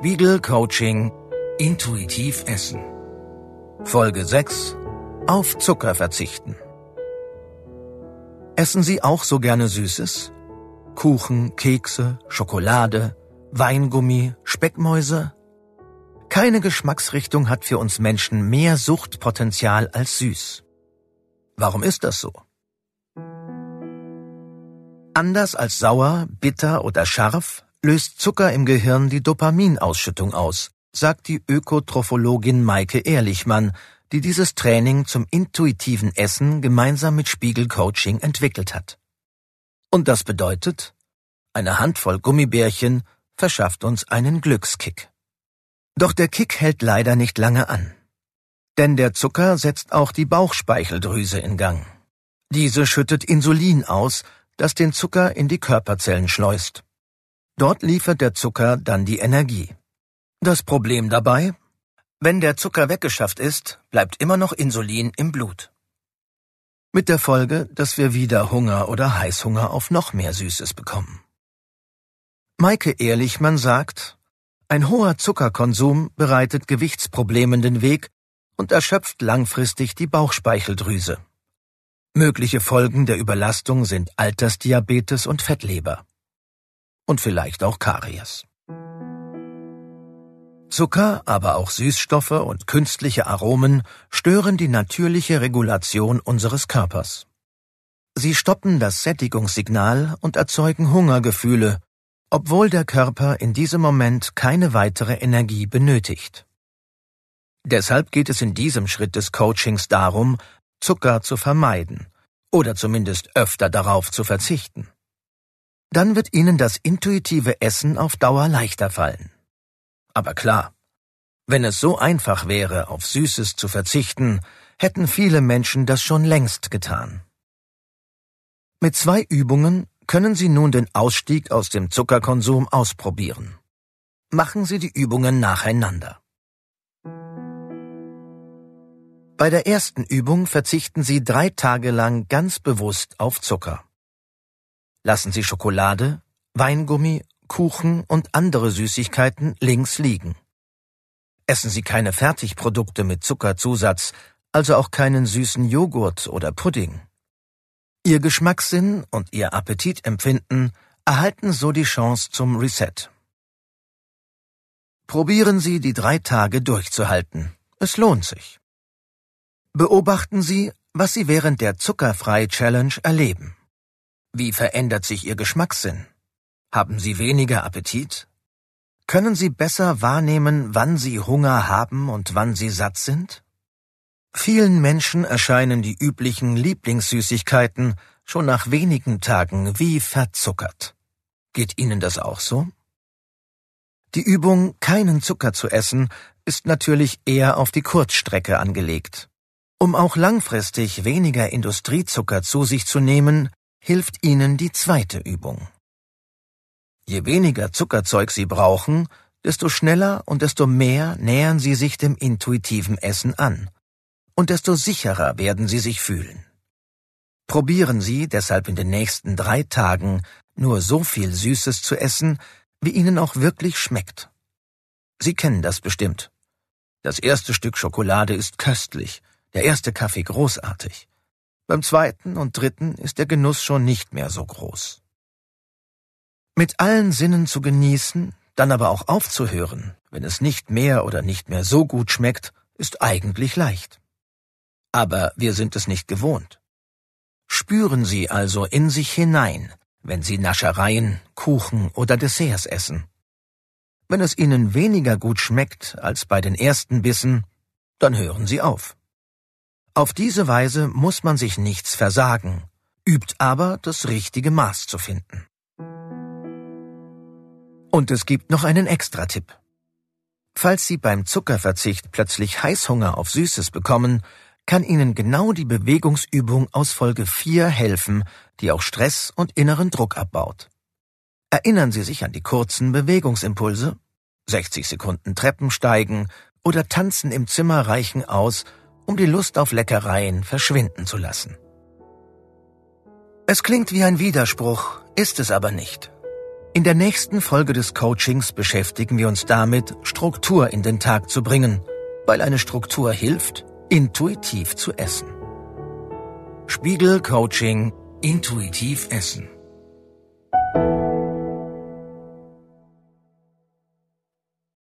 Spiegel Coaching Intuitiv Essen. Folge 6 Auf Zucker verzichten. Essen Sie auch so gerne Süßes? Kuchen, Kekse, Schokolade, Weingummi, Speckmäuse? Keine Geschmacksrichtung hat für uns Menschen mehr Suchtpotenzial als süß. Warum ist das so? Anders als sauer, bitter oder scharf löst Zucker im Gehirn die Dopaminausschüttung aus, sagt die Ökotrophologin Maike Ehrlichmann, die dieses Training zum intuitiven Essen gemeinsam mit Spiegel Coaching entwickelt hat. Und das bedeutet, eine Handvoll Gummibärchen verschafft uns einen Glückskick. Doch der Kick hält leider nicht lange an. Denn der Zucker setzt auch die Bauchspeicheldrüse in Gang. Diese schüttet Insulin aus, das den Zucker in die Körperzellen schleust. Dort liefert der Zucker dann die Energie. Das Problem dabei? Wenn der Zucker weggeschafft ist, bleibt immer noch Insulin im Blut. Mit der Folge, dass wir wieder Hunger oder Heißhunger auf noch mehr Süßes bekommen. Maike Ehrlichmann sagt, ein hoher Zuckerkonsum bereitet Gewichtsproblemen den Weg und erschöpft langfristig die Bauchspeicheldrüse. Mögliche Folgen der Überlastung sind Altersdiabetes und Fettleber und vielleicht auch Karies. Zucker, aber auch Süßstoffe und künstliche Aromen stören die natürliche Regulation unseres Körpers. Sie stoppen das Sättigungssignal und erzeugen Hungergefühle, obwohl der Körper in diesem Moment keine weitere Energie benötigt. Deshalb geht es in diesem Schritt des Coachings darum, Zucker zu vermeiden oder zumindest öfter darauf zu verzichten dann wird Ihnen das intuitive Essen auf Dauer leichter fallen. Aber klar, wenn es so einfach wäre, auf Süßes zu verzichten, hätten viele Menschen das schon längst getan. Mit zwei Übungen können Sie nun den Ausstieg aus dem Zuckerkonsum ausprobieren. Machen Sie die Übungen nacheinander. Bei der ersten Übung verzichten Sie drei Tage lang ganz bewusst auf Zucker. Lassen Sie Schokolade, Weingummi, Kuchen und andere Süßigkeiten links liegen. Essen Sie keine Fertigprodukte mit Zuckerzusatz, also auch keinen süßen Joghurt oder Pudding. Ihr Geschmackssinn und Ihr Appetitempfinden erhalten so die Chance zum Reset. Probieren Sie die drei Tage durchzuhalten. Es lohnt sich. Beobachten Sie, was Sie während der Zuckerfrei-Challenge erleben. Wie verändert sich Ihr Geschmackssinn? Haben Sie weniger Appetit? Können Sie besser wahrnehmen, wann Sie Hunger haben und wann Sie satt sind? Vielen Menschen erscheinen die üblichen Lieblingssüßigkeiten schon nach wenigen Tagen wie verzuckert. Geht Ihnen das auch so? Die Übung, keinen Zucker zu essen, ist natürlich eher auf die Kurzstrecke angelegt. Um auch langfristig weniger Industriezucker zu sich zu nehmen, hilft Ihnen die zweite Übung. Je weniger Zuckerzeug Sie brauchen, desto schneller und desto mehr nähern Sie sich dem intuitiven Essen an, und desto sicherer werden Sie sich fühlen. Probieren Sie deshalb in den nächsten drei Tagen nur so viel Süßes zu essen, wie Ihnen auch wirklich schmeckt. Sie kennen das bestimmt. Das erste Stück Schokolade ist köstlich, der erste Kaffee großartig. Beim zweiten und dritten ist der Genuss schon nicht mehr so groß. Mit allen Sinnen zu genießen, dann aber auch aufzuhören, wenn es nicht mehr oder nicht mehr so gut schmeckt, ist eigentlich leicht. Aber wir sind es nicht gewohnt. Spüren Sie also in sich hinein, wenn Sie Naschereien, Kuchen oder Desserts essen. Wenn es Ihnen weniger gut schmeckt als bei den ersten Bissen, dann hören Sie auf. Auf diese Weise muss man sich nichts versagen, übt aber das richtige Maß zu finden. Und es gibt noch einen Extra-Tipp. Falls Sie beim Zuckerverzicht plötzlich Heißhunger auf Süßes bekommen, kann Ihnen genau die Bewegungsübung aus Folge 4 helfen, die auch Stress und inneren Druck abbaut. Erinnern Sie sich an die kurzen Bewegungsimpulse? 60 Sekunden Treppen steigen oder tanzen im Zimmer reichen aus, um die Lust auf Leckereien verschwinden zu lassen. Es klingt wie ein Widerspruch, ist es aber nicht. In der nächsten Folge des Coachings beschäftigen wir uns damit, Struktur in den Tag zu bringen, weil eine Struktur hilft, intuitiv zu essen. Spiegel Coaching Intuitiv Essen